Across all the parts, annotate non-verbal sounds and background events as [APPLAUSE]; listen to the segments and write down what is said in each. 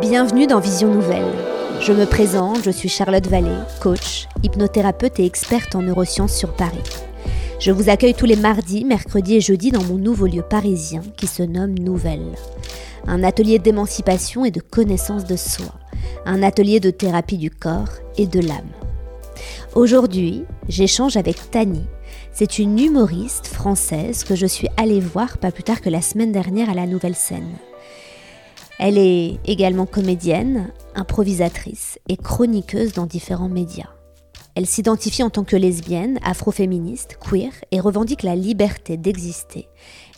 Bienvenue dans Vision Nouvelle. Je me présente, je suis Charlotte Vallée, coach, hypnothérapeute et experte en neurosciences sur Paris. Je vous accueille tous les mardis, mercredis et jeudis dans mon nouveau lieu parisien qui se nomme Nouvelle. Un atelier d'émancipation et de connaissance de soi. Un atelier de thérapie du corps et de l'âme. Aujourd'hui, j'échange avec Tani. C'est une humoriste française que je suis allée voir pas plus tard que la semaine dernière à la Nouvelle Scène. Elle est également comédienne, improvisatrice et chroniqueuse dans différents médias. Elle s'identifie en tant que lesbienne, afroféministe, queer et revendique la liberté d'exister,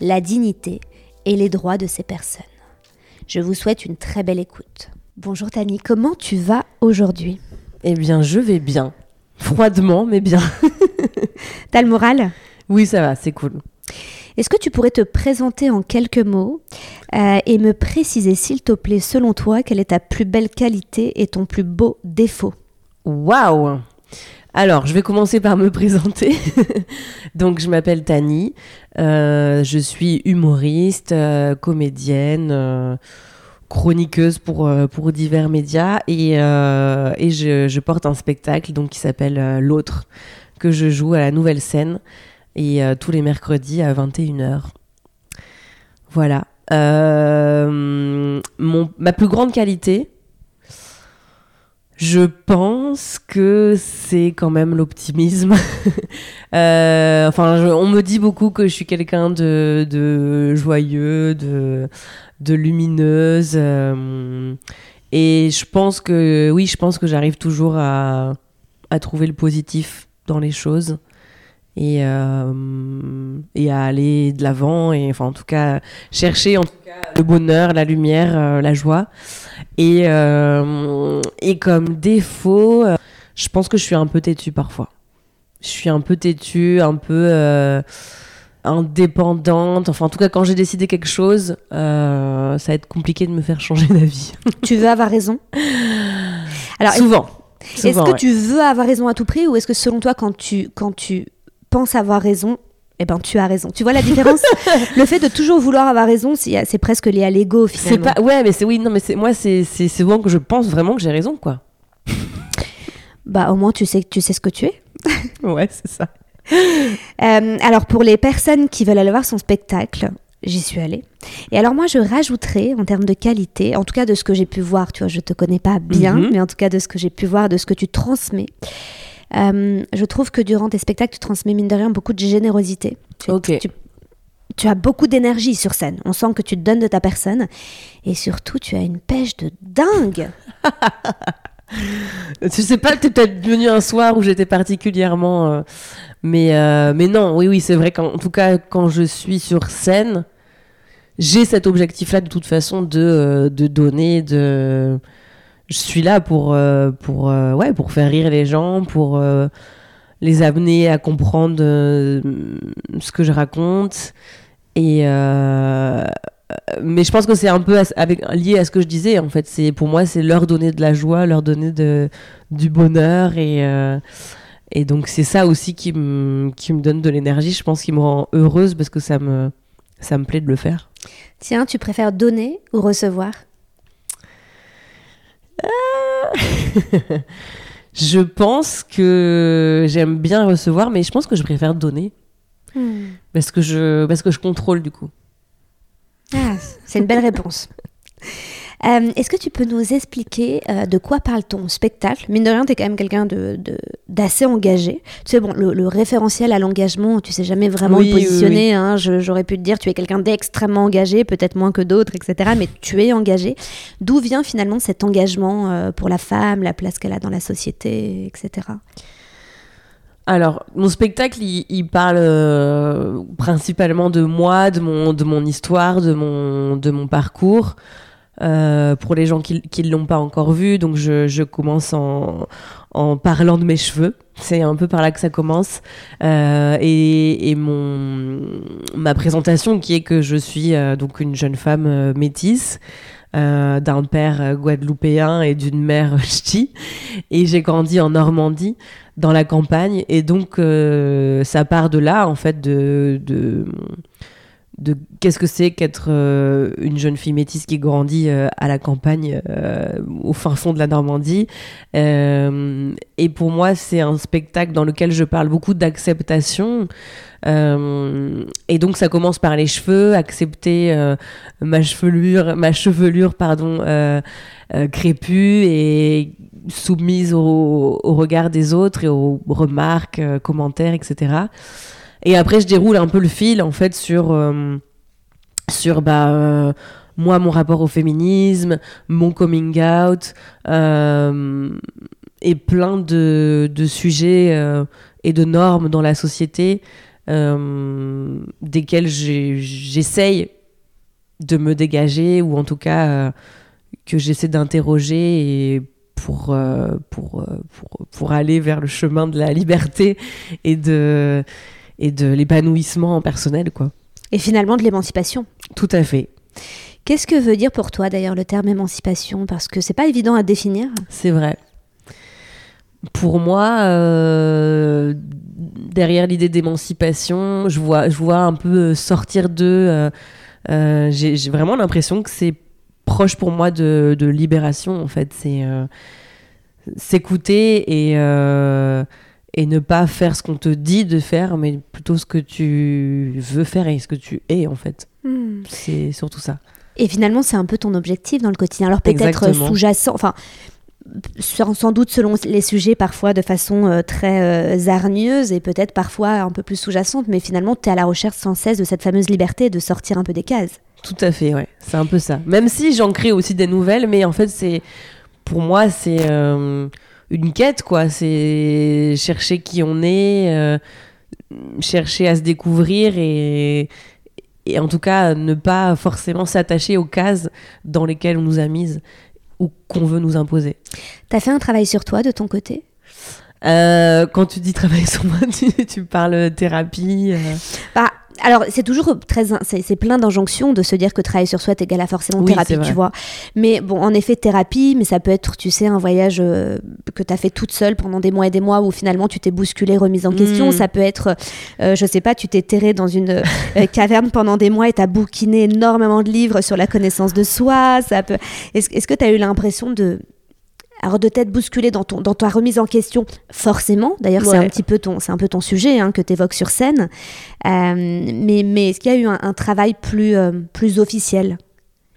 la dignité et les droits de ces personnes. Je vous souhaite une très belle écoute. Bonjour Tani, comment tu vas aujourd'hui? Eh bien, je vais bien. Froidement, mais bien. [LAUGHS] T'as le moral? Oui, ça va, c'est cool. Est-ce que tu pourrais te présenter en quelques mots euh, et me préciser, s'il te plaît, selon toi, quelle est ta plus belle qualité et ton plus beau défaut? Waouh alors, je vais commencer par me [LAUGHS] présenter. Donc, je m'appelle Tani. Euh, je suis humoriste, euh, comédienne, chroniqueuse pour, divers médias et, je, porte un spectacle donc, qui s'appelle L'autre que je joue à la nouvelle scène et euh, tous les mercredis à 21h. Voilà. Euh, ma plus grande qualité, je pense que c'est quand même l'optimisme. [LAUGHS] euh, enfin, on me dit beaucoup que je suis quelqu'un de, joyeux, de, de lumineuse. Et je pense que, oui, je pense que j'arrive toujours à trouver le positif dans les choses et, euh, et à aller de l'avant et enfin en tout cas chercher en tout cas le bonheur, la lumière, euh, la joie et euh, et comme défaut, je pense que je suis un peu têtue parfois. Je suis un peu têtue, un peu indépendante. Enfin, en tout cas, quand j'ai décidé quelque chose, ça va être compliqué de me faire changer d'avis. [LAUGHS] tu veux avoir raison? Alors, souvent. Est-ce que tu veux avoir raison à tout prix ou est-ce que selon toi, quand tu, quand tu penses avoir raison, eh ben tu as raison. Tu vois la différence? [LAUGHS] Le fait de toujours vouloir avoir raison, c'est presque lié à l'ego finalement. C'est pas ouais, mais c'est oui, non mais c'est moi c'est c'est souvent que je pense vraiment que j'ai raison quoi. [LAUGHS] bah au moins tu sais tu sais ce que tu es. [LAUGHS] ouais, c'est ça. Euh, alors pour les personnes qui veulent aller voir son spectacle, j'y suis allée. Et alors moi, je rajouterais en termes de qualité, en tout cas de ce que j'ai pu voir, tu vois, je te connais pas bien, mhm. mais en tout cas de ce que j'ai pu voir, de ce que tu transmets. Euh, je trouve que durant tes spectacles, tu transmets mine de rien beaucoup de générosité. Tu, tu, as beaucoup d'énergie sur scène. On sent que tu te donnes de ta personne. Et surtout, tu as une pêche de dingue. [LAUGHS] tu sais pas, tu es peut-être venu un soir où j'étais particulièrement. Euh, mais, euh, mais non, oui, oui, c'est vrai qu'en tout cas, quand je suis sur scène, j'ai cet objectif-là de toute façon de, de donner, de je suis là pour, euh, pour, euh, ouais, pour faire rire les gens, pour euh, les amener à comprendre ce que je raconte. Et mais je pense que c'est un peu lié à ce que je disais. En fait, c'est pour moi, c'est leur donner de la joie, leur donner de, du bonheur et et donc c'est ça aussi qui me qui me donne de l'énergie. Je pense qui me rend heureuse parce que ça me ça me plaît de le faire. Tiens, tu préfères donner ou recevoir? [LAUGHS] je pense que j'aime bien recevoir, mais je pense que je préfère donner. Hmm. Parce, que je, parce que je contrôle du coup. Ah, c'est une belle réponse. [LAUGHS] Euh, est-ce que tu peux nous expliquer euh, de quoi parle ton spectacle? Mine de rien, tu es quand même quelqu'un d'assez de, engagé. Tu sais, bon, le, référentiel à l'engagement, tu sais jamais vraiment le positionner. Hein. J'aurais pu te dire, tu es quelqu'un d'extrêmement engagé, peut-être moins que d'autres, etc. Mais tu es engagé. D'où vient finalement cet engagement euh, pour la femme, la place qu'elle a dans la société, etc. Alors, mon spectacle, il, parle principalement de moi, de mon, de mon histoire, de mon, de mon parcours. Euh, pour les gens qui ne l'ont pas encore vu. Donc je, commence en, parlant de mes cheveux. C'est un peu par là que ça commence. Euh, et, mon, ma présentation qui est que je suis euh, donc une jeune femme métisse. D'un père guadeloupéen et d'une mère ch'ti. Et j'ai grandi en Normandie, dans la campagne. Et donc, ça part de là, en fait, de de qu'est-ce que c'est qu'être euh, une jeune fille métisse qui grandit euh, à la campagne euh, au fin fond de la Normandie. et pour moi, c'est un spectacle dans lequel je parle beaucoup d'acceptation. et donc ça commence par les cheveux, accepter ma chevelure, ma chevelure pardon, crépue et soumise au, au, regard des autres et aux remarques, commentaires, etc. Et après, je déroule un peu le fil, en fait, sur, euh, sur bah, euh, moi, mon rapport au féminisme, mon coming out, euh, et plein de, de sujets et de normes dans la société desquels j'essaye de me dégager, ou en tout cas que j'essaie d'interroger et pour, pour, pour, pour, aller vers le chemin de la liberté et de, et de l'épanouissement personnel, quoi. Et finalement de l'émancipation. Tout à fait. Qu'est-ce que veut dire pour toi d'ailleurs le terme émancipation? Parce que c'est pas évident à définir. C'est vrai. Pour moi, euh, derrière l'idée d'émancipation, je vois, je vois un peu sortir de. Euh, euh, j'ai vraiment l'impression que c'est proche pour moi de, de, libération en fait. C'est s'écouter et et ne pas faire ce qu'on te dit de faire, mais plutôt ce que tu veux faire et ce que tu es en fait. Hmm. C'est surtout ça. Et finalement, c'est un peu ton objectif dans le quotidien. Alors peut-être sous-jacent, enfin sans doute selon les sujets, parfois de façon euh, très euh, hargneuse et peut-être parfois un peu plus sous-jacente, mais finalement, tu es à la recherche sans cesse de cette fameuse liberté de sortir un peu des cases. Tout à fait, ouais. C'est un peu ça. Même si j'en crée aussi des nouvelles, mais en fait, c'est pour moi, c'est euh, une quête, quoi. C'est chercher qui on est, euh, chercher à se découvrir et, et en tout cas ne pas forcément s'attacher aux cases dans lesquelles on nous a mises ou qu'on veut nous imposer. T'as fait un travail sur toi de ton côté? Euh, quand tu dis travail sur moi, [LAUGHS] tu, parles thérapie. Euh... Bah, alors, c'est toujours très. C'est plein d'injonctions de se dire que travailler sur soi est égal à forcément thérapie, tu vois. Mais bon, en effet, thérapie, mais ça peut être, tu sais, un voyage euh, que tu as fait toute seule pendant des mois et des mois où finalement tu t'es bousculée, remise en question. Hmm. Ça peut être, euh, je sais pas, tu t'es terré dans une euh, caverne pendant des mois et tu as bouquiné énormément de livres sur la connaissance de soi. Ça peut... Est-ce que tu as eu l'impression de alors de t'être bousculé dans, ton, dans ta remise en question, forcément. D'ailleurs, c'est un petit peu ton, c'est un peu ton sujet hein, que tu évoques sur scène. Euh, mais, mais est-ce qu'il y a eu un, travail plus, euh, plus officiel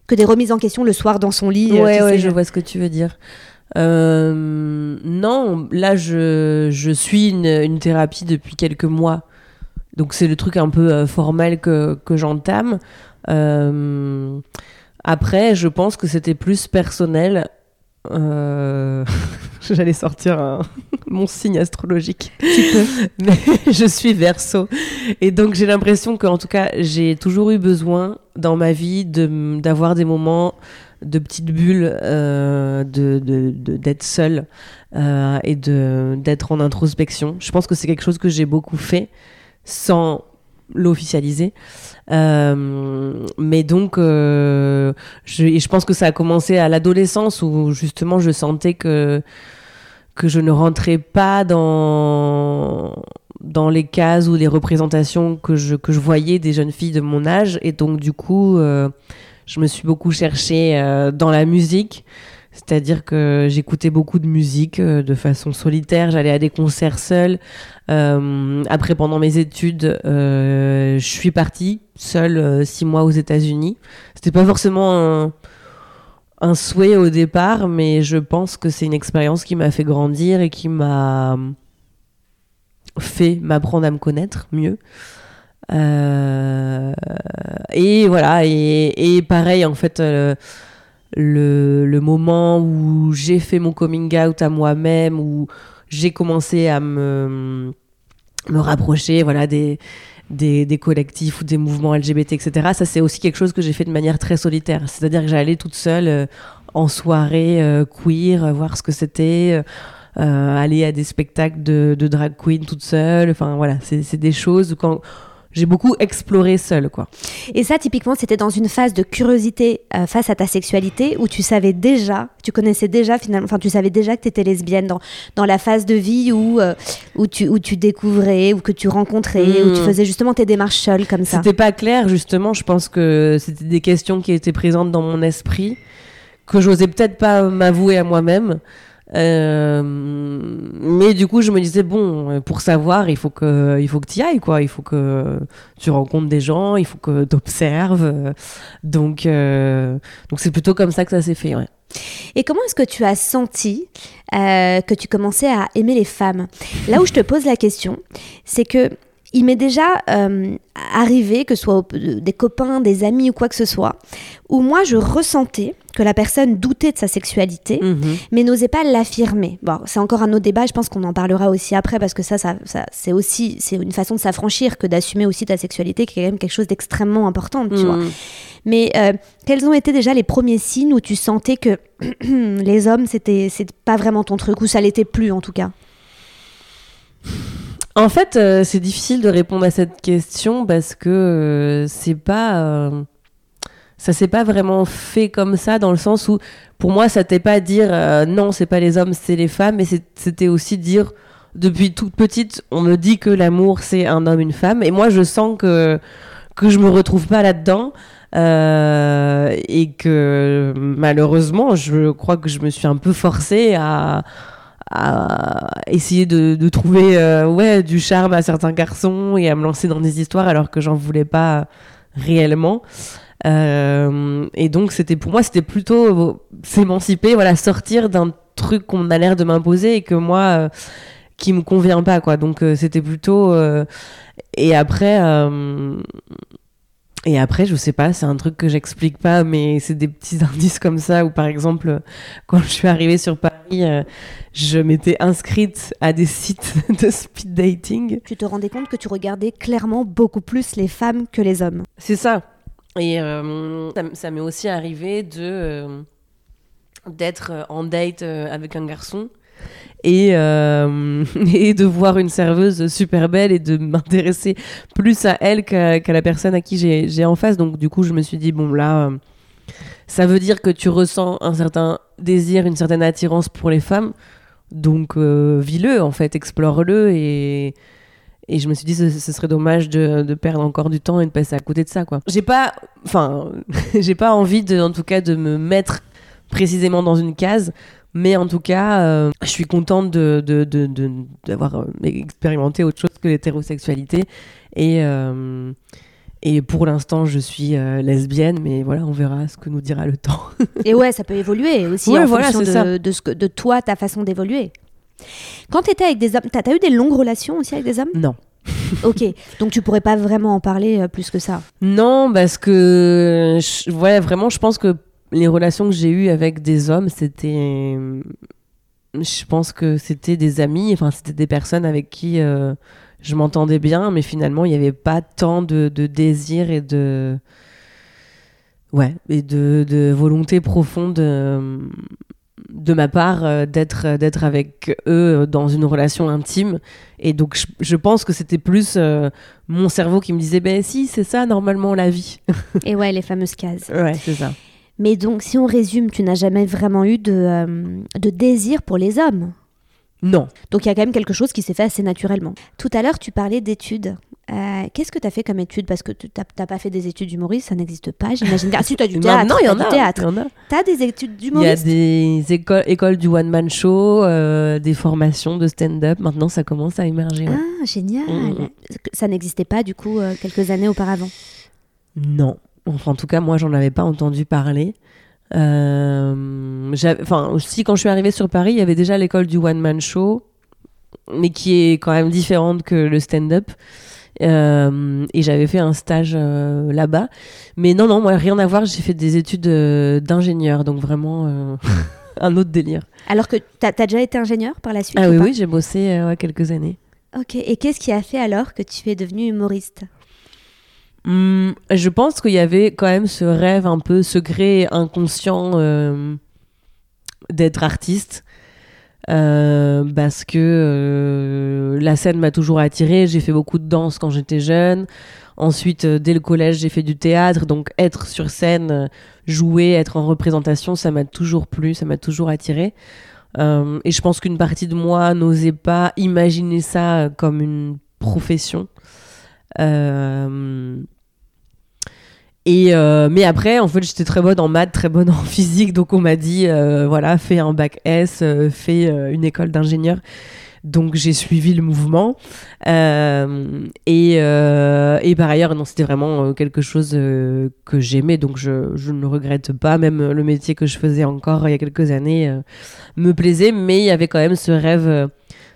que des remises en question le soir dans son lit euh, Ouais, ouais, je vois ce que tu veux dire. non, là, je, je suis une, une, thérapie depuis quelques mois. Donc, c'est le truc un peu formel que, que j'entame. après, je pense que c'était plus personnel euh, [LAUGHS] j'allais sortir [LAUGHS] mon signe astrologique. [LAUGHS] Mais je suis verso. Et donc j'ai l'impression qu'en tout cas, j'ai toujours eu besoin dans ma vie d'avoir des moments de petites bulles, euh, de, d'être seule euh, et d'être en introspection. Je pense que c'est quelque chose que j'ai beaucoup fait sans l'officialiser. Euh, mais donc, euh, je, je pense que ça a commencé à l'adolescence où justement je sentais que que je ne rentrais pas dans dans les cases ou les représentations que je, que je voyais des jeunes filles de mon âge. Et donc, du coup, euh, je me suis beaucoup cherchée dans la musique. C'est-à-dire que j'écoutais beaucoup de musique euh, de façon solitaire, j'allais à des concerts seule. Euh, après, pendant mes études, euh, je suis partie seule six mois aux États-Unis. C'était pas forcément un, souhait au départ, mais je pense que c'est une expérience qui m'a fait grandir et qui m'a fait m'apprendre à me connaître mieux. et voilà, et, pareil, en fait le, le moment où j'ai fait mon coming out à moi-même, où j'ai commencé à me, me rapprocher voilà, des, des, des, collectifs ou des mouvements LGBT, etc. Ça, c'est aussi quelque chose que j'ai fait de manière très solitaire. C'est-à-dire que j'allais toute seule euh, en soirée euh, queer, euh, voir ce que c'était, aller à des spectacles de, drag queen toute seule. Enfin, voilà, c'est des choses j'ai beaucoup exploré seule, quoi. Et ça, typiquement, c'était dans une phase de curiosité euh, face à ta sexualité où tu savais déjà, tu connaissais déjà finalement, enfin, tu savais déjà que tu étais lesbienne dans, dans la phase de vie où, euh, où, tu, où tu découvrais, ou que tu rencontrais, où tu Hmm. faisais justement tes démarches seule comme ça. C'était pas clair, justement. Je pense que c'était des questions qui étaient présentes dans mon esprit, que j'osais peut-être pas m'avouer à moi-même. Euh, mais du coup, je me disais bon, pour savoir, il faut que, il faut que tu y ailles, quoi. Il faut que tu rencontres des gens, il faut que tu observes. Donc, euh, donc c'est plutôt comme ça que ça s'est fait. Ouais. Et comment est-ce que tu as senti euh, que tu commençais à aimer les femmes? Là où je te pose la question, c'est que il m'est déjà euh, arrivé, que ce soit des copains, des amis ou quoi que ce soit, où moi je ressentais que la personne doutait de sa sexualité, Mhm. mais n'osait pas l'affirmer. Bon, c'est encore un autre débat, je pense qu'on en parlera aussi après, parce que ça, ça, ça- c'est aussi c'est une façon de s'affranchir que d'assumer aussi ta sexualité, qui est quand même quelque chose d'extrêmement important, tu vois. Mhm. Mais euh, quels ont été déjà les premiers signes où tu sentais que [CLEARS THROAT] les hommes, c'était pas vraiment ton truc, ou ça l'était plus en tout cas? En fait, euh, c'est difficile de répondre à cette question parce que euh, c'est pas. euh, ça s'est pas vraiment fait comme ça dans le sens où, pour moi, ça t'est pas dire euh, non, c'est pas les hommes, c'est les femmes, mais c'était aussi dire depuis toute petite, on me dit que l'amour c'est un homme, une femme, et moi je sens que que je me retrouve pas là-dedans. euh, et que malheureusement, je crois que je me suis un peu forcée à, à essayer de, trouver euh, ouais, du charme à certains garçons et à me lancer dans des histoires alors que j'en voulais pas réellement. Euh, et donc c'était pour moi c'était plutôt euh, s'émanciper, voilà, sortir d'un truc qu'on a l'air de m'imposer et que moi qui me convient pas quoi. Donc c'était plutôt et après et après, je sais pas, c'est un truc que j'explique pas, mais c'est des petits [LAUGHS] indices comme ça où, par exemple, quand je suis arrivée sur Paris, euh, je m'étais inscrite à des sites [LAUGHS] de speed dating. Tu te rendais compte que tu regardais clairement beaucoup plus les femmes que les hommes. C'est ça. Et euh, ça, m'est aussi arrivé de euh, d'être en date avec un garçon et, euh, [LAUGHS] et de voir une serveuse super belle et de m'intéresser plus à elle qu'à la personne à qui j'ai en face. Donc du coup, je me suis dit, bon là, ça veut dire que tu ressens un certain désir, une certaine attirance pour les femmes. Donc euh, vis-le, en fait, explore-le et... Et je me suis dit, ce, serait dommage de, perdre encore du temps et de passer à côté de ça, quoi. J'ai pas, enfin, [LAUGHS] j'ai pas envie de, en tout cas, de me mettre précisément dans une case, mais en tout cas, euh, je suis contente de, de, de- de- d'avoir euh, expérimenté autre chose que l'hétérosexualité. Et, euh, et pour l'instant, je suis euh, lesbienne, mais voilà, on verra ce que nous dira le temps. Et ouais, ça peut évoluer aussi Ouais, en voilà, fonction de, ce que, de toi, ta façon d'évoluer. Quand tu étais avec des hommes, t'as as eu des longues relations aussi avec des hommes? Non. Ok, donc tu pourrais pas vraiment en parler euh, plus que ça? Non, parce que je- ouais, vraiment, je pense que les relations que j'ai eues avec des hommes, c'était, je pense que c'était des amis, enfin c'était des personnes avec qui euh, je m'entendais bien, mais finalement il n'y avait pas tant de, de désir et de ouais et de, de volonté profonde euh, de ma part euh, d'être d'être avec eux dans une relation intime et donc je, je pense que c'était plus euh, mon cerveau qui me disait ben si c'est ça normalement la vie Et ouais, les fameuses cases. ouais c'est ça Mais donc, si on résume, tu n'as jamais vraiment eu de, euh, de désir pour les hommes? Non Donc il y a quand même quelque chose qui s'est fait assez naturellement. Tout à l'heure, tu parlais d'études. Euh, Qu'est-ce que tu as fait comme études Parce que tu n'as pas fait des études d'humoriste, ça n'existe pas, j'imagine. Ah si, tu as du théâtre. non il y en a Tu as des études il y a d'humoriste? des écoles écoles du one man show euh, des formations de stand-up maintenant ça commence à émerger ouais. Ah, génial. Mm, mm. Ça n'existait pas du coup euh, quelques années auparavant. Non. Enfin, en tout cas, moi, j'en avais pas entendu parler. Euh, enfin, aussi, quand je suis arrivée sur Paris, il y avait déjà l'école du one-man show, mais qui est quand même différente que le stand-up. Euh, et j'avais fait un stage euh, là-bas. Mais non, non, moi, rien à voir. J'ai fait des études euh, d'ingénieur, donc vraiment [LAUGHS] un autre délire. Alors que tu as, déjà été ingénieur par la suite Ah ou oui, j'ai bossé ouais, quelques années. Ok, et qu'est-ce qui a fait alors que tu es devenu humoriste? Hmm, je pense qu'il y avait quand même ce rêve un peu secret, et inconscient euh, d'être artiste. Euh, parce que euh, la scène m'a toujours attirée. J'ai fait beaucoup de danse quand j'étais jeune. Ensuite, dès le collège, j'ai fait du théâtre, donc être sur scène, jouer, être en représentation, ça m'a toujours plu, ça m'a toujours attiré. et je pense qu'une partie de moi n'osait pas imaginer ça comme une profession. Et euh, mais après, en fait, j'étais très bonne en maths, très bonne en [LAUGHS] physique, donc on m'a dit, euh, voilà, fais un bac S, euh, fais une école d'ingénieur. Donc j'ai suivi le mouvement. et, et par ailleurs, non, c'était vraiment quelque chose que j'aimais, donc je, je, ne regrette pas. Même le métier que je faisais encore il y a quelques années me plaisait, mais il y avait quand même ce rêve,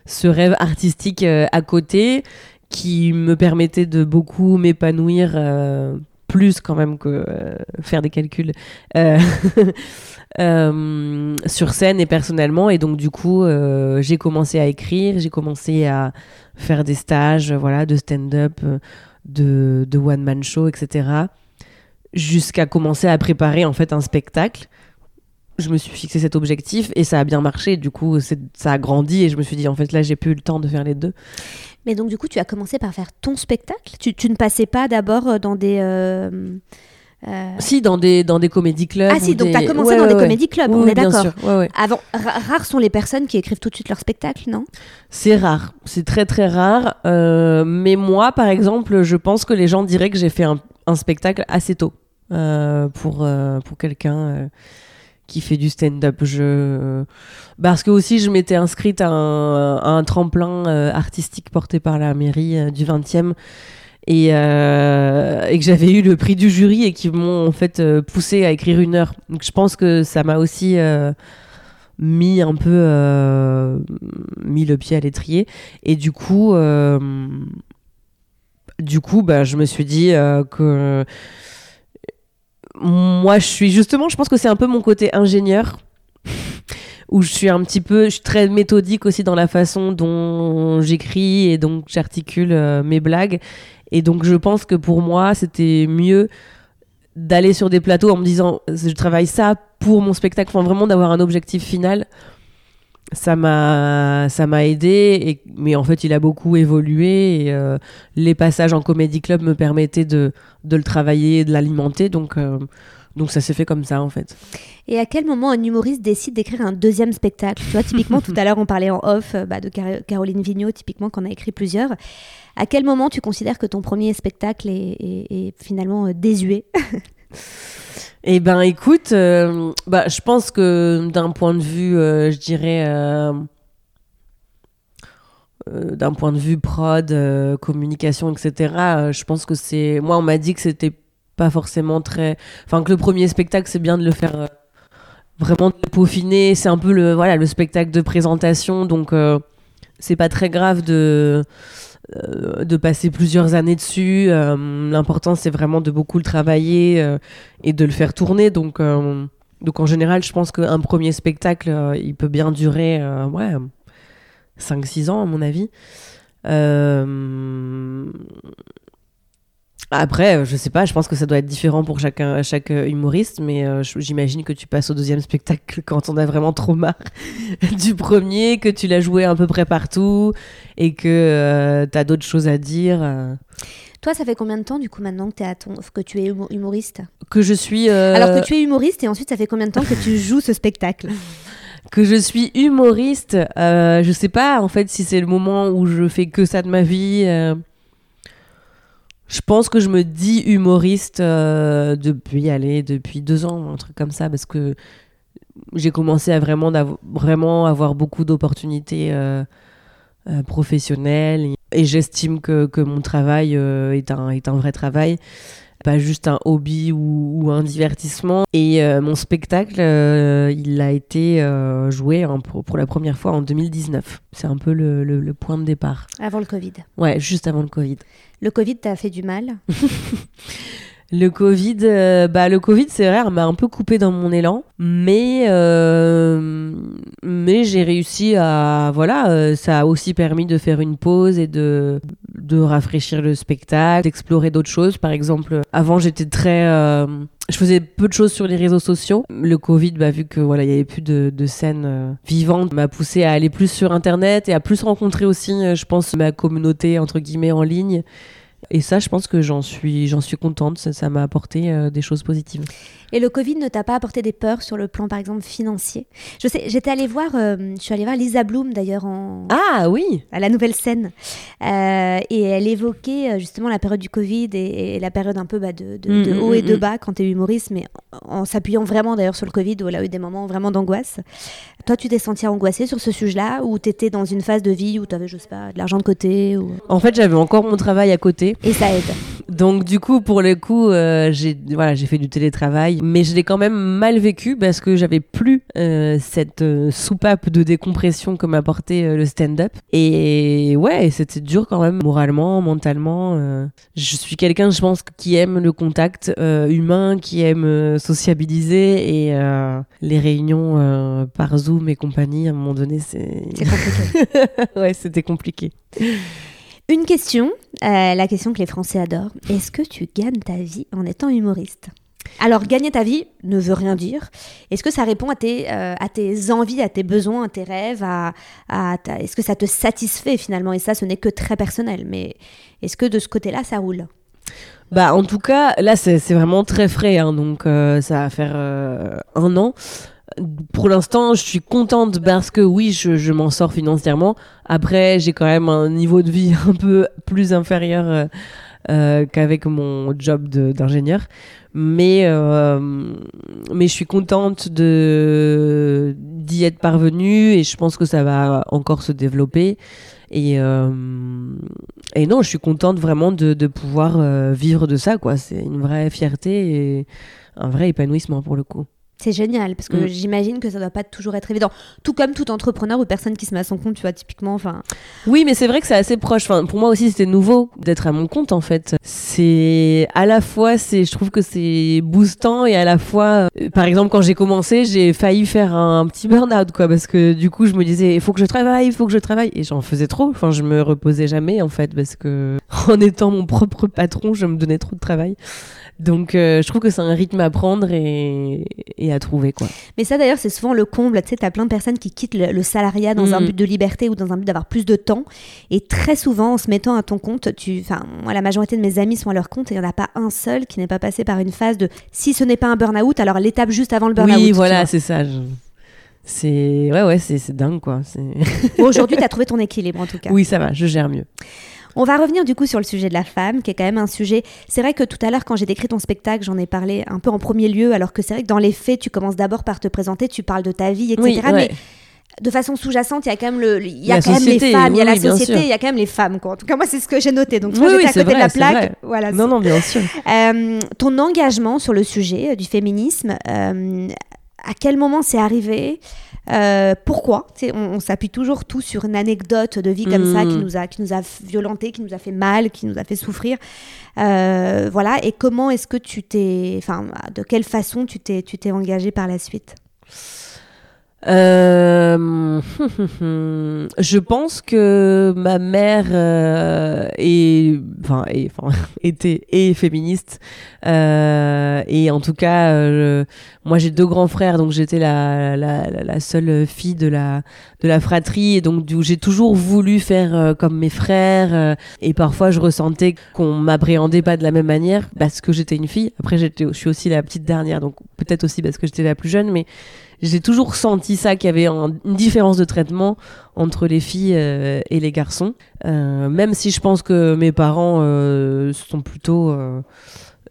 ce rêve artistique à côté qui me permettait de beaucoup m'épanouir plus quand même que euh, faire des calculs euh, [LAUGHS] euh, sur scène et personnellement. Et donc du coup j'ai commencé à écrire j'ai commencé à faire des stages voilà de stand-up de, de one man show etc jusqu'à commencer à préparer en fait un spectacle je me suis fixé cet objectif et ça a bien marché. Du coup, ça a grandi et je me suis dit, en fait, là, j'ai plus eu le temps de faire les deux. Mais donc, du coup, tu as commencé par faire ton spectacle tu, ne passais pas d'abord euh, dans des. Euh, euh, si, dans des, dans des comédie clubs. Ah, si, donc tu as commencé dans des comédie clubs, on est d'accord. Avant, rares sont les personnes qui écrivent tout de suite leur spectacle, non? C'est rare, c'est très très rare. mais moi, par exemple, je pense que les gens diraient que j'ai fait un, un, spectacle assez tôt pour, pour quelqu'un qui fait du stand-up. Je... Parce que aussi, je m'étais inscrite à un, tremplin euh, artistique porté par la mairie euh, du 20e. Et, euh, et, que j'avais eu le prix du jury et qui m'ont en fait poussé à écrire une heure. Donc je pense que ça m'a aussi mis un peu mis le pied à l'étrier. Et du coup, du coup, bah, je me suis dit que moi, je suis justement, je pense que c'est un peu mon côté ingénieur [LAUGHS] où je suis un petit peu, je suis très méthodique aussi dans la façon dont j'écris et donc j'articule euh, mes blagues. Et donc je pense que pour moi, c'était mieux d'aller sur des plateaux en me disant, je travaille ça pour mon spectacle, enfin vraiment d'avoir un objectif final ça m'a ça m'a aidé mais en fait il a beaucoup évolué euh, les passages en comédie club me permettaient de, de le travailler de l'alimenter donc euh, donc ça s'est fait comme ça en fait. Et à quel moment un humoriste décide d'écrire un deuxième spectacle? Tu vois, typiquement tout à l'heure on parlait en off euh, bah, de Caroline Vigneault, typiquement qu'on a écrit plusieurs. À quel moment tu considères que ton premier spectacle est, est finalement désuet? [LAUGHS] Eh ben, écoute, euh, bah, je pense que d'un point de vue, euh, je dirais, euh, d'un point de vue prod, communication, etc. je pense que c'est, moi, on m'a dit que c'était pas forcément très, enfin, que le premier spectacle, c'est bien de le faire vraiment de le peaufiner. C'est un peu le, voilà, le spectacle de présentation, donc c'est pas très grave de euh, de passer plusieurs années dessus. Euh, l'important, c'est vraiment de beaucoup le travailler euh, et de le faire tourner. Donc, en général, je pense qu'un premier spectacle, il peut bien durer ouais, 5-6 ans, à mon avis. Après, euh, je sais pas, je pense que ça doit être différent pour chacun, chaque euh, humoriste, mais euh, j'imagine que tu passes au deuxième spectacle quand on a vraiment trop marre [LAUGHS] du premier, que tu l'as joué à peu près partout et que tu as d'autres choses à dire. Toi, ça fait combien de temps du coup maintenant que, es à ton... que tu es humoriste? Que je suis. Alors que tu es humoriste et ensuite ça fait combien de temps que tu joues ce spectacle? [LAUGHS] Que je suis humoriste, je sais pas en fait si c'est le moment où je fais que ça de ma vie. Je pense que je me dis humoriste euh, depuis, allez, depuis deux ans, un truc comme ça, parce que j'ai commencé à vraiment, vraiment avoir beaucoup d'opportunités euh, euh, professionnelles. Et j'estime que, que, mon travail est, un, est un vrai travail pas juste un hobby ou, un divertissement. Et euh, mon spectacle, euh, il a été euh, joué pour, la première fois en 2019. C'est un peu le, le, point de départ. Avant le Covid. Ouais, juste avant le Covid. Le Covid t'a fait du mal? [LAUGHS] Le Covid, euh, bah le Covid, c'est vrai, m'a un peu coupé dans mon élan, mais euh, mais j'ai réussi à voilà, euh, ça a aussi permis de faire une pause et de de rafraîchir le spectacle, d'explorer d'autres choses. Par exemple, avant j'étais très je faisais peu de choses sur les réseaux sociaux. Le Covid, bah, vu que voilà, il y avait plus de, de scènes vivantes, m'a poussé à aller plus sur Internet et à plus rencontrer aussi, je pense, ma communauté entre guillemets en ligne Et ça, je pense que j'en suis, j'en suis contente. Ça m'a apporté euh, des choses positives. Et le Covid ne t'a pas apporté des peurs sur le plan, par exemple, financier? Je sais, j'étais allée voir, euh, je suis allée voir Lisa Bloom d'ailleurs en ah oui à la nouvelle scène, euh, et elle évoquait justement la période du Covid et, la période un peu bah, de, de, mm, mm, haut et de mm, bas quand tu es humoriste, mais en, s'appuyant vraiment d'ailleurs sur le Covid où elle a eu des moments vraiment d'angoisse. Toi, tu t'es sentie angoissée sur ce sujet-là ou tu étais dans une phase de vie où tu avais, je sais pas, de l'argent de côté ou... En fait, j'avais encore mon travail à côté. Et ça aide. Donc du coup, pour le coup, euh, j'ai voilà, j'ai fait du télétravail, mais je l'ai quand même mal vécu parce que j'avais plus euh, cette euh, soupape de décompression que m'apportait le stand-up. Et ouais, c'était dur quand même, moralement, mentalement. je suis quelqu'un, je pense, qui aime le contact humain, qui aime sociabiliser et les réunions par Zoom et compagnie. À un moment donné, c'est compliqué. [LAUGHS] ouais, c'était compliqué. Une question, euh, la question que les Français adorent. Est-ce que tu gagnes ta vie en étant humoriste? Alors, gagner ta vie ne veut rien dire. Est-ce que ça répond à tes, euh, envies, à tes besoins, à tes rêves Est-ce que ça te satisfait finalement? Et ça, ce n'est que très personnel. Mais est-ce que de ce côté-là, ça roule? Bah, en tout cas, là, c'est vraiment très frais. Hein, donc, euh, ça va faire un an pour l'instant, je suis contente parce que oui, je, m'en sors financièrement. Après, j'ai quand même un niveau de vie [LAUGHS] un peu plus inférieur euh, euh, qu'avec mon job d'ingénieur. Mais, euh, mais je suis contente d'y être parvenue et je pense que ça va encore se développer. Et, et non, je suis contente vraiment de, de pouvoir vivre de ça. quoi. C'est une vraie fierté et un vrai épanouissement pour le coup. C'est génial parce que mm. j'imagine que ça doit pas toujours être évident. Tout comme tout entrepreneur ou personne qui se met à son compte, tu vois, typiquement. Enfin. Oui, mais c'est vrai que c'est assez proche. Enfin, pour moi aussi, c'était nouveau d'être à mon compte en fait. C'est à la fois, c'est, je trouve que c'est boostant et à la fois, euh, par exemple, quand j'ai commencé, j'ai failli faire un, petit burn-out quoi, parce que du coup, je me disais, il faut que je travaille, il faut que je travaille, et j'en faisais trop. Enfin, je me reposais jamais en fait parce que [LAUGHS] en étant mon propre patron, je me donnais trop de travail. Donc, euh, je trouve que c'est un rythme à prendre et, à trouver, quoi. Mais ça, d'ailleurs, c'est souvent le comble. Tu sais, t'as plein de personnes qui quittent le, salariat dans un mm. but de liberté ou dans un but d'avoir plus de temps. Et très souvent, en se mettant à ton compte, tu, enfin, moi, la majorité de mes amis sont à leur compte et il n'y en a pas un seul qui n'est pas passé par une phase de si ce n'est pas un burn-out, alors l'étape juste avant le burn-out. Oui, voilà, c'est ça. C'est ouais, ouais, c'est dingue, quoi. Aujourd'hui, tu as trouvé ton équilibre, en tout cas. [LAUGHS] Oui, ça va, je gère mieux. On va revenir du coup sur le sujet de la femme, qui est quand même un sujet. C'est vrai que tout à l'heure, quand j'ai décrit ton spectacle, j'en ai parlé un peu en premier lieu, alors que c'est vrai que dans les faits, tu commences d'abord par te présenter, tu parles de ta vie, etc. Mais de façon sous-jacente, il y a quand même le, il y a quand même les femmes, il y a la société, il y a quand même les femmes. Quoi. En tout cas, moi, c'est ce que j'ai noté. Donc, moi, j'étais à côté de la plaque. Voilà. Non, non, bien sûr. Euh, ton engagement sur le sujet du féminisme, euh, à quel moment c'est arrivé euh, pourquoi On, s'appuie toujours tout sur une anecdote de vie comme ça qui hmm. nous a qui nous a violenté, qui nous a fait mal, qui nous a fait souffrir. Euh, voilà. Et comment est-ce que tu t'es, enfin, de quelle façon tu t'es tu t'es engagé par la suite? Euh, [LAUGHS] je pense que ma mère euh, est, enfin, enfin, [LAUGHS] était et féministe. Euh, et en tout cas, euh, moi j'ai deux grands frères donc j'étais la, la, la, seule fille de la de la fratrie. Et donc j'ai toujours voulu faire euh, comme mes frères. Et parfois je ressentais qu'on m'appréhendait pas de la même manière parce que j'étais une fille. Après j'étais, je suis aussi la petite dernière donc peut-être aussi parce que j'étais la plus jeune mais j'ai toujours senti ça, qu'il y avait une différence de traitement entre les filles euh, et les garçons. Euh, même si je pense que mes parents euh, sont plutôt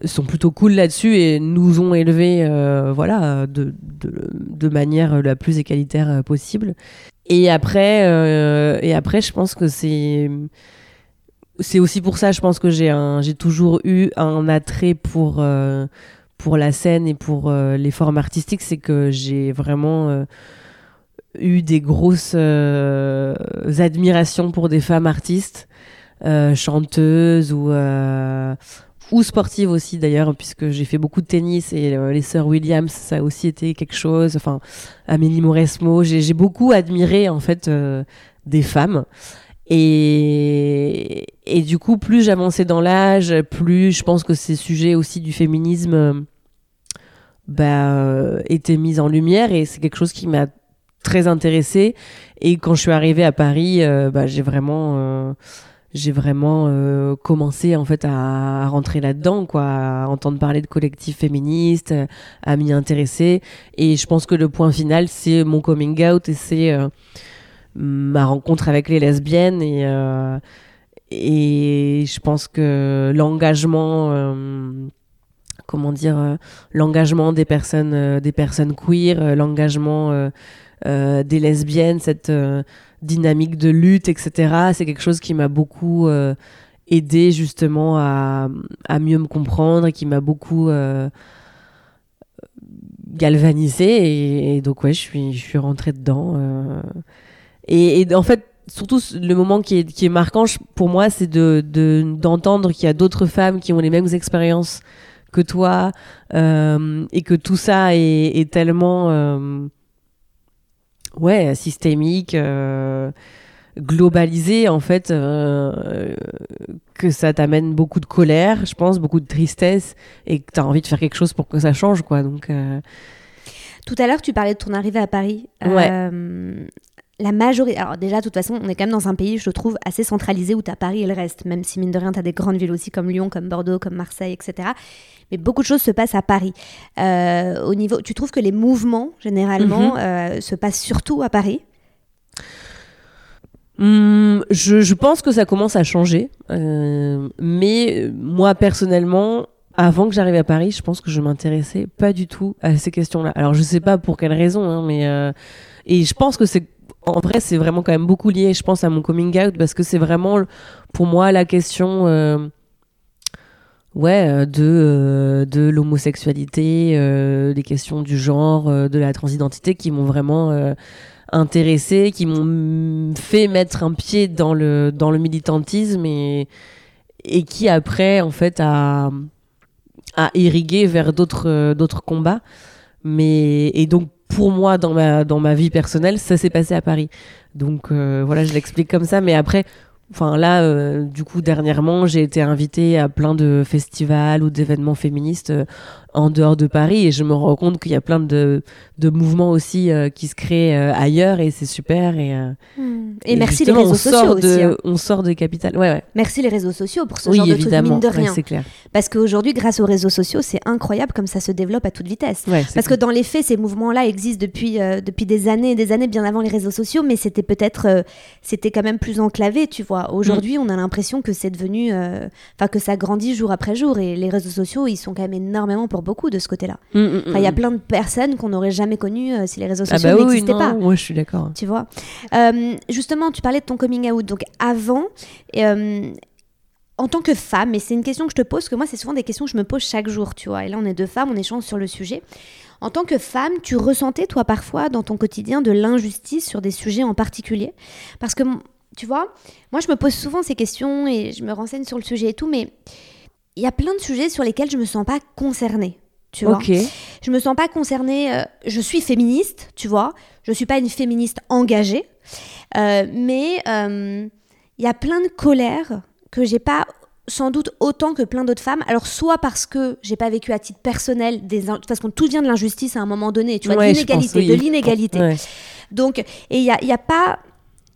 sont plutôt cool là-dessus et nous ont élevés voilà de, de, manière la plus égalitaire possible. Et après et après je pense que c'est c'est aussi pour ça je pense que j'ai un j'ai toujours eu un attrait pour pour la scène et pour euh, les formes artistiques, c'est que j'ai vraiment euh, eu des grosses euh, admirations pour des femmes artistes, chanteuses ou ou sportives aussi d'ailleurs puisque j'ai fait beaucoup de tennis et les sœurs Williams ça a aussi été quelque chose. Enfin Amélie Mauresmo j'ai beaucoup admiré en fait des femmes. Et, et du coup, plus j'avançais dans l'âge, plus je pense que ces sujets aussi du féminisme bah, euh, étaient mis en lumière et c'est quelque chose qui m'a très intéressée. Et quand je suis arrivée à Paris, euh, bah, j'ai vraiment, euh, j'ai vraiment euh, commencé en fait à, rentrer là-dedans, quoi, à entendre parler de collectifs féministes, à m'y intéresser. Et je pense que le point final, c'est mon coming out et c'est euh, ma rencontre avec les lesbiennes et euh, et je pense que l'engagement comment dire l'engagement des personnes des personnes queer l'engagement des lesbiennes cette dynamique de lutte, etc. C'est quelque chose qui m'a beaucoup euh, aidé justement à, mieux me comprendre et qui m'a beaucoup euh, galvanisé. Et, donc ouais, je suis, je suis rentrée dedans. Euh. Et, en fait, surtout le moment qui est, qui est marquant pour moi, c'est de, d'entendre qu'il y a d'autres femmes qui ont les mêmes expériences que toi et que tout ça est, est tellement ouais, systémique, euh, globalisé, en fait, euh, que ça t'amène beaucoup de colère, je pense, beaucoup de tristesse, et que tu as envie de faire quelque chose pour que ça change, quoi. Donc. Euh, Tout à l'heure, tu parlais de ton arrivée à Paris. Ouais la majorité. Alors, déjà, de toute façon, on est quand même dans un pays, je trouve, assez centralisé où tu as Paris et le reste, même si, mine de rien, tu as des grandes villes aussi comme Lyon, comme Bordeaux, comme Marseille, etc. Mais beaucoup de choses se passent à Paris. Euh, au niveau, tu trouves que les mouvements, généralement, mhm. euh, se passent surtout à Paris? Hum, je, pense que ça commence à changer. Euh, mais moi, personnellement, avant que j'arrive à Paris, je pense que je m'intéressais pas du tout à ces questions-là. Alors, je sais pas pour quelle raison, hein, mais. et je pense que c'est en vrai, c'est vraiment quand même beaucoup lié, je pense, à mon coming out, parce que c'est vraiment, pour moi, la question euh, ouais, euh, de, euh, de l'homosexualité, des questions du genre, de la transidentité qui m'ont vraiment intéressé, qui m'ont fait mettre un pied dans le, dans le militantisme et, et qui, après, en fait, a, a irrigué vers d'autres d'autres combats. Mais, et donc, pour moi dans ma dans ma vie personnelle ça s'est passé à Paris. Donc euh, voilà je l'explique comme ça mais après enfin là euh, du coup dernièrement j'ai été invitée à plein de festivals ou d'événements féministes euh, en dehors de Paris et je me rends compte qu'il y a plein de, de mouvements aussi euh, qui se créent euh, ailleurs et c'est super et, euh, hmm. et, merci les réseaux sociaux aussi, hein. on sort des capitales ouais, ouais. merci les réseaux sociaux pour ce genre de mine de rien c'est clair parce qu'aujourd'hui grâce aux réseaux sociaux c'est incroyable comme ça se développe à toute vitesse parce que dans les faits ces mouvements là existent depuis depuis des années et des années bien avant les réseaux sociaux mais c'était peut-être c'était quand même plus enclavé tu vois aujourd'hui mm. on a l'impression que c'est devenu enfin que ça grandit jour après jour et les réseaux sociaux ils sont quand même énormément pour beaucoup de ce côté-là. Mm, mm, il y a mm. plein de personnes qu'on n'aurait jamais connues euh, si les réseaux ah sociaux bah n'existaient pas. Moi, je suis d'accord. Tu vois. Euh, justement, tu parlais de ton coming out. Donc avant. Euh, en tant que femme, et c'est une question que je te pose, que moi, c'est souvent des questions que je me pose chaque jour, tu vois. Et là, on est deux femmes, on échange sur le sujet. En tant que femme, tu ressentais, toi, parfois, dans ton quotidien, de l'injustice sur des sujets en particulier? Parce que, tu vois, moi, je me pose souvent ces questions et je me renseigne sur le sujet et tout, mais il y a plein de sujets sur lesquels je me sens pas concernée. Tu vois Je me sens pas concernée. Euh, je suis féministe, tu vois. Je suis pas une féministe engagée. Euh, mais euh, il y a plein de colères que j'ai pas sans doute autant que plein d'autres femmes. Alors, soit parce que j'ai pas vécu à titre personnel, des parce qu'on tout vient de l'injustice à un moment donné, tu vois, de l'inégalité, de l'inégalité. Donc, et il n'y a, y a pas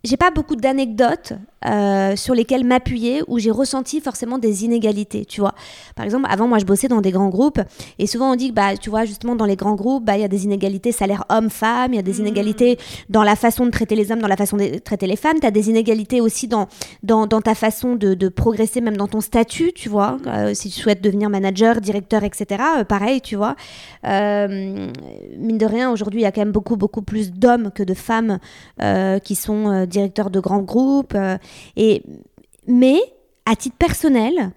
j'ai pas beaucoup d'anecdotes euh, sur lesquelles m'appuyer où j'ai ressenti forcément des inégalités, tu vois. Par exemple, avant moi je bossais dans des grands groupes et souvent on dit que bah tu vois justement dans les grands groupes, bah il y a des inégalités salaire homme-femme, il y a des mmh. inégalités dans la façon de traiter les hommes, dans la façon de traiter les femmes, tu as des inégalités aussi dans dans, dans ta façon de, de, progresser même dans ton statut, tu vois. Euh, si tu souhaites devenir manager, directeur, etc. Euh, pareil, tu vois. mine de rien, aujourd'hui, il y a quand même beaucoup beaucoup plus d'hommes que de femmes qui sont directeur de grands groupes. Euh, et, mais, à titre personnel,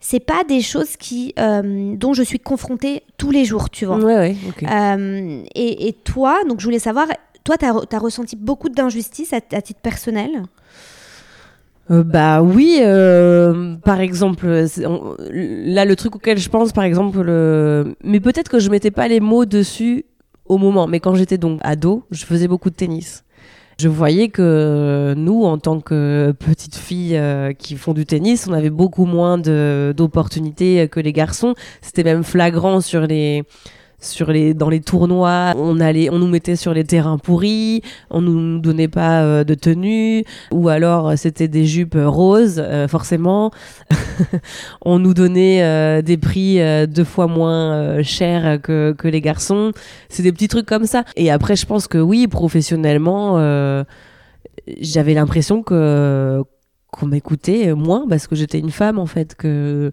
c'est pas des choses qui, euh, dont je suis confrontée tous les jours, tu vois. Ouais, euh, et, et, toi, donc je voulais savoir, toi, tu as, ressenti beaucoup d'injustice à, titre personnel? Bah oui, par exemple, là le truc auquel je pense, par exemple, mais peut-être que je mettais pas les mots dessus au moment, mais quand j'étais donc ado, je faisais beaucoup de tennis je voyais que nous, en tant que petites filles euh, qui font du tennis, on avait beaucoup moins d'opportunités que les garçons. C'était même flagrant sur les sur les dans les tournois, on allait, on nous mettait sur les terrains pourris, on nous donnait pas euh, de tenue, ou alors euh, c'était des jupes roses, euh, forcément. [LAUGHS] on nous donnait des prix deux fois moins chers que, que les garçons. C'est des petits trucs comme ça. Et après, je pense que oui, professionnellement, j'avais l'impression que qu'on m'écoutait moins parce que j'étais une femme en fait que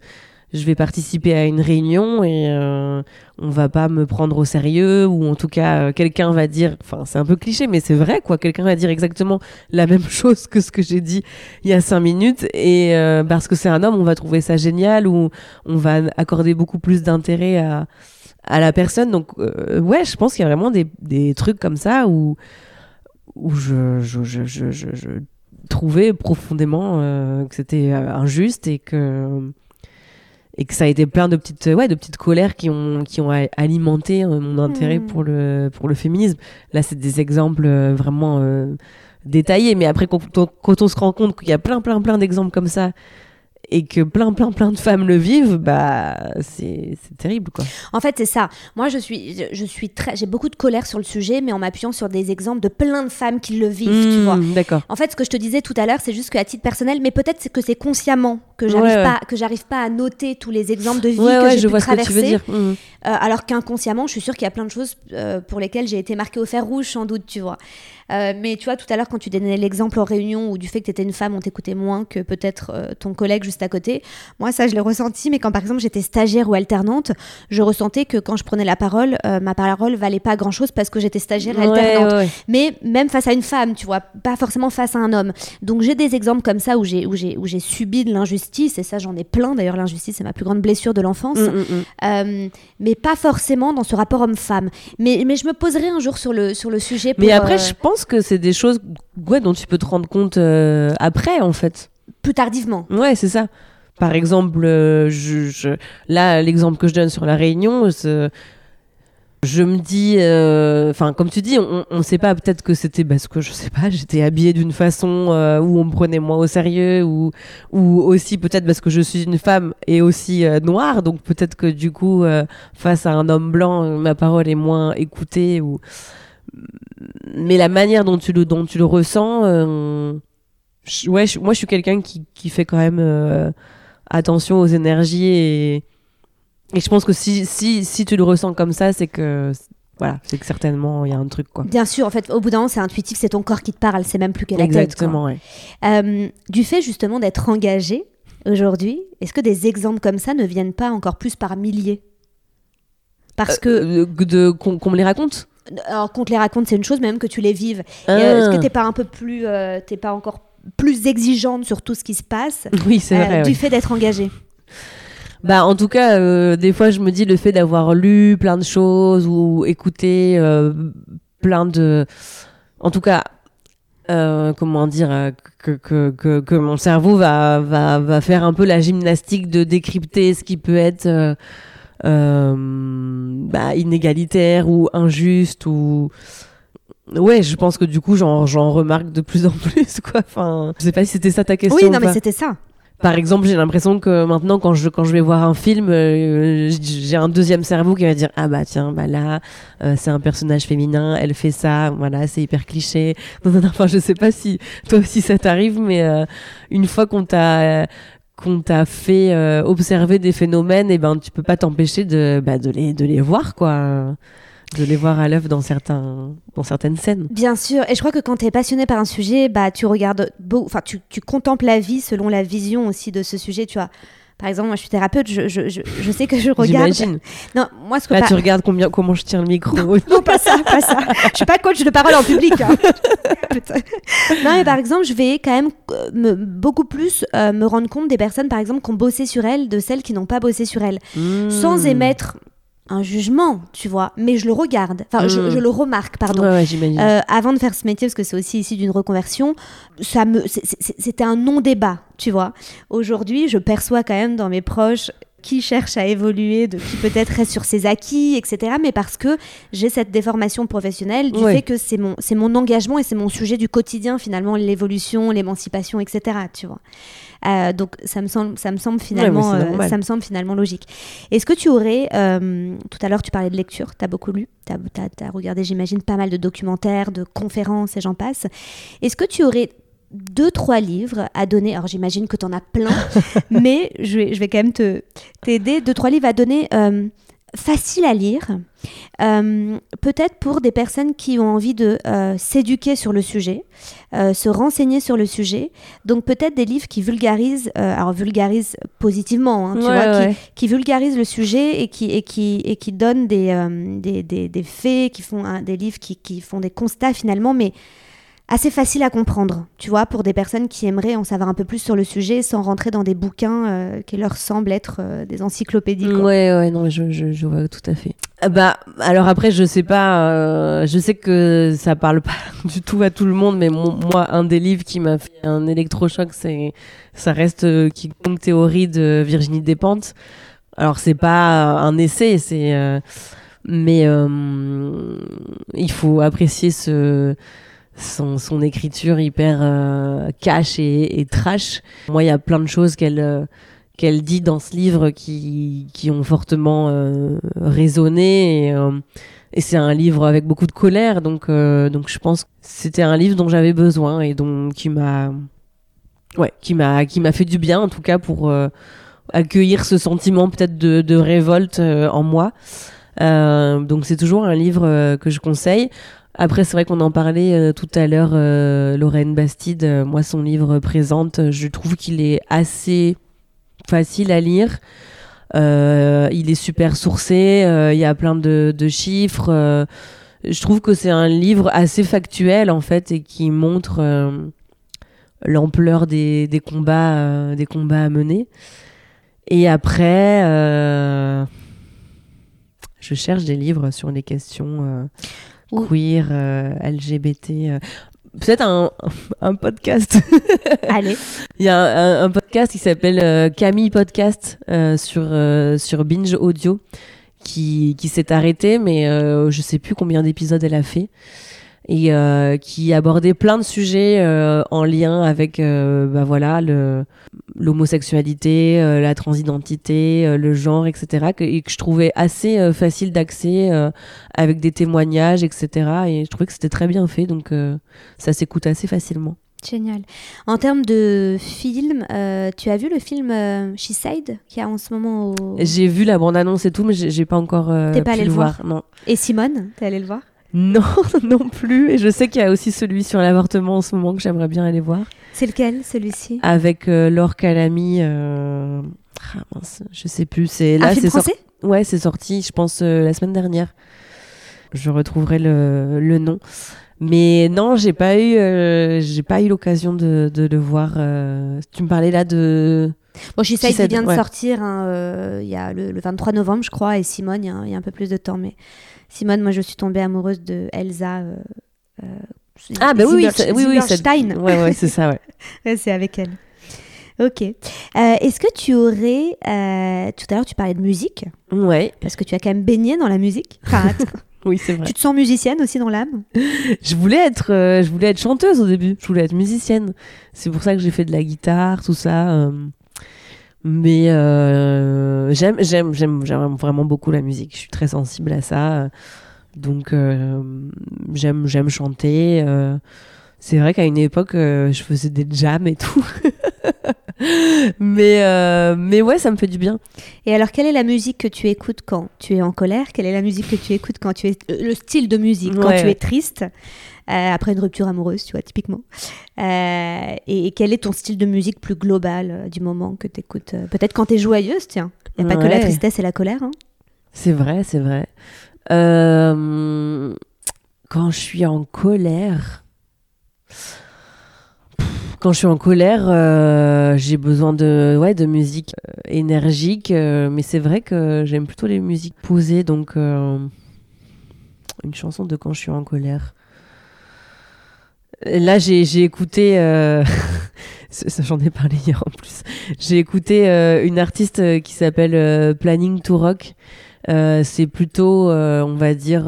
je vais participer à une réunion et euh, on va pas me prendre au sérieux ou en tout cas euh, quelqu'un va dire enfin c'est un peu cliché mais c'est vrai quoi. Quelqu'un va dire exactement la [LAUGHS] même chose que ce que j'ai dit il y a cinq minutes et euh, parce que c'est un homme on va trouver ça génial ou on va accorder beaucoup plus d'intérêt à à la personne. Donc ouais je pense qu'il y a vraiment des, des trucs comme ça où où je, je, je, je, je trouvais profondément que c'était injuste et que et que ça a été plein de petites ouais de petites colères qui ont qui ont alimenté euh, mon intérêt hmm. pour le pour le féminisme là c'est des exemples euh, vraiment euh, détaillés mais après quand quand on se rend compte qu'il y a plein plein plein d'exemples comme ça et que plein plein plein de femmes le vivent bah c'est terrible quoi. En fait c'est ça. Moi je suis je suis très j'ai beaucoup de colère sur le sujet mais en m'appuyant sur des exemples de plein de femmes qui le vivent tu vois. Mmh, d'accord. En fait ce que je te disais tout à l'heure c'est juste qu'à titre personnel mais peut-être que c'est consciemment que j'arrive pas que j'arrive pas à noter tous les exemples de vie que j'ai pu traverser. mmh. Euh, alors qu'inconsciemment je suis sûre qu'il y a plein de choses euh, pour lesquelles j'ai été marquée au fer rouge sans doute tu vois euh, mais tu vois, tout à l'heure, quand tu donnais l'exemple en réunion ou du fait que tu étais une femme, on t'écoutait moins que peut-être ton collègue juste à côté. Moi, ça, je l'ai ressenti, mais quand par exemple j'étais stagiaire ou alternante, je ressentais que quand je prenais la parole, ma parole valait pas grand-chose parce que j'étais stagiaire et alternante. Mais même face à une femme, tu vois, pas forcément face à un homme. Donc j'ai des exemples comme ça où j'ai, où j'ai, où j'ai subi de l'injustice, et ça, j'en ai plein. D'ailleurs, l'injustice, c'est ma plus grande blessure de l'enfance. Mm, mm, mm. mais pas forcément dans ce rapport homme-femme. Mais, mais je me poserai un jour sur le, sur le sujet. mais après, je pense que c'est des choses ouais, dont tu peux te rendre compte euh, après, en fait. Plus tardivement. Ouais, c'est ça. Par exemple, euh, je, là, l'exemple que je donne sur la Réunion, je me dis, euh, enfin, comme tu dis, on ne sait pas, peut-être que c'était parce que, je sais pas, j'étais habillée d'une façon où on me prenait moins au sérieux, ou, ou aussi peut-être parce que je suis une femme et aussi noire, donc peut-être que du coup, face à un homme blanc, ma parole est moins écoutée, ou mais la manière dont tu le, dont tu le ressens, euh, ouais, moi je suis quelqu'un qui, qui, fait quand même euh, attention aux énergies et, et je pense que si, si, si tu le ressens comme ça, c'est que voilà, c'est que certainement il y a un truc quoi. Bien sûr, en fait, au bout d'un moment, c'est intuitif, c'est ton corps qui te parle, c'est même plus que la Exactement, tête. Exactement, ouais. Euh, du fait justement d'être engagé aujourd'hui, est-ce que des exemples comme ça ne viennent pas encore plus par milliers? Parce que de qu'on me les raconte? Alors qu'on te les raconte, c'est une chose, même que tu les vives. Euh, est-ce que ah. t'es pas un peu plus, euh, t'es pas encore plus exigeante sur tout ce qui se passe Oui, c'est vrai. Euh, du fait d'être engagée. Bah, en tout cas, des fois, je me dis le fait d'avoir lu plein de choses ou écouté plein de, en tout cas, comment dire que, que, que, que, mon cerveau va, va, va faire un peu la gymnastique de décrypter ce qui peut être euh, bah, inégalitaire ou injuste ou ouais je pense que du coup j'en remarque de plus en [LAUGHS] plus quoi. Enfin je sais pas si c'était ça ta question oui non mais c'était ça par exemple, j'ai l'impression que maintenant, quand je, quand je vais voir un film, euh, j'ai un deuxième cerveau qui va dire Ah bah tiens, bah là, euh, c'est un personnage féminin, elle fait ça, voilà, c'est hyper cliché. [LAUGHS] enfin, je sais pas si toi aussi ça t'arrive, mais une fois qu'on t'a qu'on t'a fait euh, observer des phénomènes, et eh ben tu peux pas t'empêcher de, bah, de, les, de les voir, quoi. De les voir à l'œuvre dans, certains, dans certaines scènes. Bien sûr, et je crois que quand tu es passionné par un sujet, bah, tu regardes, enfin, tu, tu contemples la vie selon la vision aussi de ce sujet, tu vois. Par exemple, moi je suis thérapeute, je, je, je, sais que je regarde. Non, moi ce que. Là, tu regardes combien, comment je tiens le micro. Non, pas ça, pas ça. Je suis pas coach de parole en public. Hein. [LAUGHS] non, mais par exemple, je vais quand même euh, me, beaucoup plus euh, me rendre compte des personnes, par exemple, qui ont bossé sur elles, de celles qui n'ont pas bossé sur elles. Sans hmm. émettre un jugement, tu vois, mais je le regarde, enfin je, hmm. le remarque, pardon. euh, avant de faire ce métier, parce que c'est aussi ici d'une reconversion, ça me, c'était un non-débat, tu vois. Aujourd'hui, je perçois quand même dans mes proches qui cherche à évoluer, de qui peut-être reste sur ses acquis, etc. Mais parce que j'ai cette déformation professionnelle du fait que c'est mon, c'est mon engagement et c'est mon sujet du quotidien, finalement, l'évolution, l'émancipation, etc. Tu vois. Euh, donc ça me semble, ça me semble finalement, euh, ça me semble finalement logique. Est-ce que tu aurais, euh, tout à l'heure tu parlais de lecture, tu as beaucoup lu, tu as, regardé j'imagine pas mal de documentaires, de conférences et j'en passe. Est-ce que tu aurais deux, trois livres à donner Alors j'imagine que tu en as plein, [LAUGHS] mais je vais, je vais quand même te t'aider. Deux, trois livres à donner euh, faciles à lire, euh, peut-être pour des personnes qui ont envie de euh, s'éduquer sur le sujet, euh, se renseigner sur le sujet. Donc peut-être des livres qui vulgarisent, alors vulgarisent positivement, hein, tu Ouais, vois, qui- ouais. qui vulgarisent le sujet et qui, et qui, et qui donnent des, des, des, des faits, qui font des livres qui, qui font des constats finalement, mais assez faciles à comprendre, tu vois, pour des personnes qui aimeraient en savoir un peu plus sur le sujet sans rentrer dans des bouquins euh, qui leur semblent être euh, des encyclopédies. quoi. Ouais, ouais, non, je, vois tout à fait. Ah Bah, alors après, je sais pas, euh, je sais que ça parle pas [LAUGHS] du tout à tout le monde, mais moi, un des livres qui m'a fait un électrochoc, c'est, ça reste Quiconque théorie de Virginie Despentes. Alors, c'est pas un essai, c'est, mais il faut apprécier ce, son, son écriture hyper euh, cash et, et trash. Moi, il y a plein de choses qu'elle, euh, qu'elle dit dans ce livre qui, qui ont fortement euh, résonné. Et, euh, et c'est un livre avec beaucoup de colère, donc, euh, donc je pense que c'était un livre dont j'avais besoin et dont, qui m'a ouais, qui m'a qui m'a fait du bien en tout cas pour accueillir ce sentiment peut-être de, de révolte en moi. Donc c'est toujours un livre que je conseille. Après, c'est vrai qu'on en parlait euh, tout à l'heure, euh, Lorraine Bastide, euh, moi son livre présente, je trouve qu'il est assez facile à lire. Il est super sourcé, il y a plein de, chiffres. je trouve que c'est un livre assez factuel en fait et qui montre l'ampleur des, combats, des combats à mener. Et après, je cherche des livres sur les questions queer, euh, LGBT. euh, Peut-être un, un podcast. [LAUGHS] Allez, Il y a un, un- un podcast qui s'appelle euh, Camille Podcast euh, sur, euh, sur Binge Audio qui, qui s'est arrêté, mais euh, je sais plus combien d'épisodes elle a fait. Et euh, qui abordait plein de sujets euh, en lien avec euh, bah voilà, le, l'homosexualité, euh, la transidentité, euh, le genre, etc. Que, et que je trouvais assez euh, facile d'accès euh, avec des témoignages, etc. Et je trouvais que c'était très bien fait, donc euh, ça s'écoute assez facilement. génial. En termes de film, euh, tu as vu le film euh, She Said qui a en ce moment au... J'ai vu la bande-annonce et tout, mais j'ai pas encore euh, T'es pas allé le le voir. Non. Et Simone, t'es allé le voir non, [LAUGHS] non plus. Et je sais qu'il y a aussi celui sur l'avortement en ce moment que j'aimerais bien aller voir. C'est lequel, celui-ci? Avec euh, Laure Calamy. euh, ah, mince, je sais plus. C'est là, c'est sorti. Ouais, c'est sorti, je pense, euh, la semaine dernière. Je retrouverai le, le nom. Mais non, j'ai pas eu, euh, j'ai pas eu l'occasion de, de le voir. euh. Tu me parlais là de. Bon, Said, il vient de sortir hein, il y a le, le 23 novembre, je crois, et Simone, il y, y a un peu plus de temps. Mais Simone, moi, je suis tombée amoureuse de Elsa. euh, euh, Ah, bah oui, oui, oui, oui. Ouais, ouais, c'est ça, ouais. [LAUGHS] Ouais, c'est avec elle. Ok. Euh, Est-ce que tu aurais. euh, tout à l'heure, tu parlais de musique, Ouais, parce que tu as quand même baigné dans la musique. Enfin, [LAUGHS] oui, c'est vrai. tu te sens musicienne aussi dans l'âme? Je voulais être, euh, je voulais être chanteuse au début. Je voulais être musicienne. C'est pour ça que j'ai fait de la guitare, tout ça. Mais euh, j'aime, j'aime, j'aime, j'aime vraiment beaucoup la musique. Je suis très sensible à ça. Donc euh, j'aime, j'aime chanter. euh. C'est vrai qu'à une époque, euh, je faisais des jams et tout. [LAUGHS] mais euh, mais ouais, ça me fait du bien. Et alors, quelle est la musique que tu écoutes quand tu es en colère? Quelle est la musique que tu écoutes quand tu es. Le style de musique, quand Ouais, tu es triste? Après une rupture amoureuse, tu vois, typiquement. Euh, et, et quel est ton style de musique plus global euh, du moment que tu écoutes Peut-être quand tu es joyeuse, tiens. Il n'y a pas que la tristesse et la colère. hein. C'est vrai, c'est vrai. Euh, quand je suis en colère. Quand je suis en colère, euh, j'ai besoin de, ouais, de musique euh, énergique, euh, mais c'est vrai que j'aime plutôt les musiques posées, donc euh, une chanson de quand je suis en colère. Là, j'ai écouté, euh, [LAUGHS] j'en ai parlé hier en plus, J'ai écouté une artiste qui s'appelle Planning to Rock. c'est plutôt, on va dire,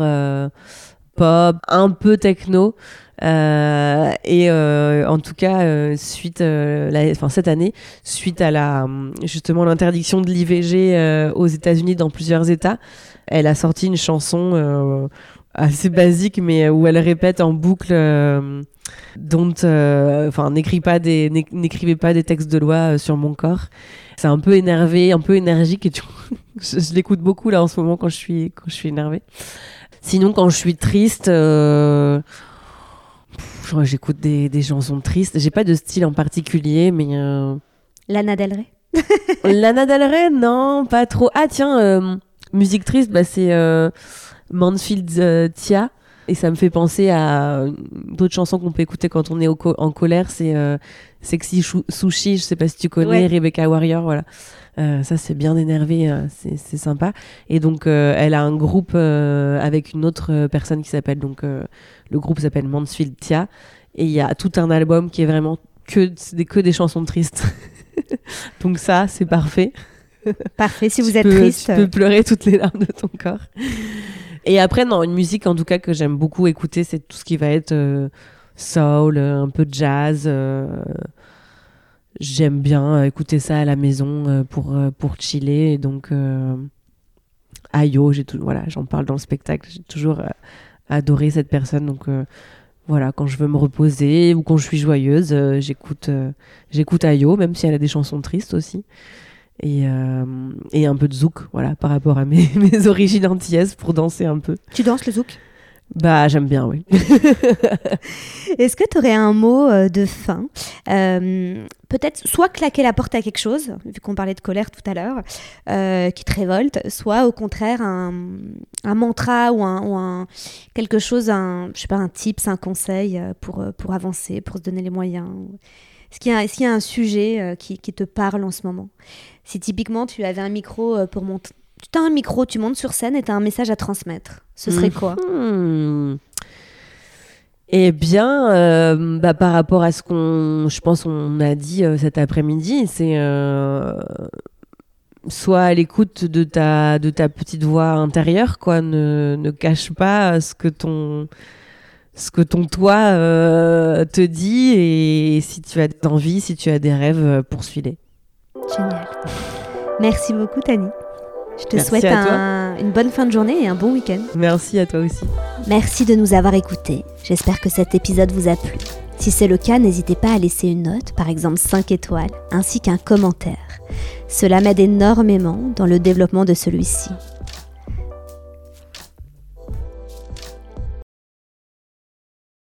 pop, un peu techno. Euh, et euh, en tout cas, euh, suite, la, enfin cette année, suite à la justement l'interdiction de l'IVG aux États-Unis dans plusieurs États, elle a sorti une chanson assez basique, mais où elle répète en boucle. Dont enfin pas des n'écrivez pas des textes de loi sur mon corps c'est un peu énervé un peu énergique et [LAUGHS] je, je l'écoute beaucoup là en ce moment quand je suis quand je suis énervée sinon quand je suis triste j'écoute des, des, chansons tristes. J'ai pas de style en particulier, mais. Euh... Lana Del Rey [LAUGHS] Lana Del Rey, non, pas trop. Ah, tiens, euh, musique triste, bah, c'est euh, Mansfield euh, Tia. Et ça me fait penser à d'autres chansons qu'on peut écouter quand on est en colère. C'est Sexy Sushi, je sais pas si tu connais, Rebecca Warrior, voilà. ça, c'est bien énervé, c'est sympa. Et donc, elle a un groupe avec une autre personne qui s'appelle donc le groupe s'appelle Mansfield Tia. Et il y a tout un album qui est vraiment que des, que des chansons tristes. [LAUGHS] Donc ça, c'est parfait. Parfait, si vous êtes triste. Tu peux pleurer toutes les larmes de ton corps. Et après, non, une musique en tout cas que j'aime beaucoup écouter, c'est tout ce qui va être euh, soul, euh, un peu jazz. Euh, j'aime bien écouter ça à la maison pour, pour chiller. Et donc, Ayo, j'ai tout, voilà, j'en parle dans le spectacle. J'ai toujours adorer cette personne. Donc euh, voilà, quand je veux me reposer ou quand je suis joyeuse, euh, j'écoute euh, j'écoute Ayo, même si elle a des chansons tristes aussi. Et, et un peu de zouk, voilà, par rapport à mes, [LAUGHS] mes origines antillaises pour danser un peu. Tu danses le zouk? Bah, j'aime bien, oui. [LAUGHS] Est-ce que tu aurais un mot euh, de fin? Euh, Peut-être soit claquer la porte à quelque chose, vu qu'on parlait de colère tout à l'heure, euh, qui te révolte, soit au contraire un, mantra ou, un, quelque chose, un, je sais pas, un tips, un conseil pour, pour avancer, pour se donner les moyens. Est-ce qu'il y, a un sujet qui, qui, te parle en ce moment? Si typiquement tu avais un micro pour monter tu as un micro, tu montes sur scène et tu as un message à transmettre. Ce serait quoi? Mhm. Eh bien, euh, bah, par rapport à ce qu'on, je pense, on a dit euh, cet après-midi, c'est euh, soit à l'écoute de ta, de ta petite voix intérieure, quoi. Ne, ne cache pas ce que ton, ce que ton toi te dit et si tu as des envies, si tu as des rêves, poursuis-les. Génial. Merci beaucoup, Tani. Je te souhaite une bonne fin de journée et un bon week-end. Merci à toi aussi. Merci de nous avoir écoutés. J'espère que cet épisode vous a plu. Si c'est le cas, n'hésitez pas à laisser une note, par exemple 5 étoiles, ainsi qu'un commentaire. Cela m'aide énormément dans le développement de celui-ci.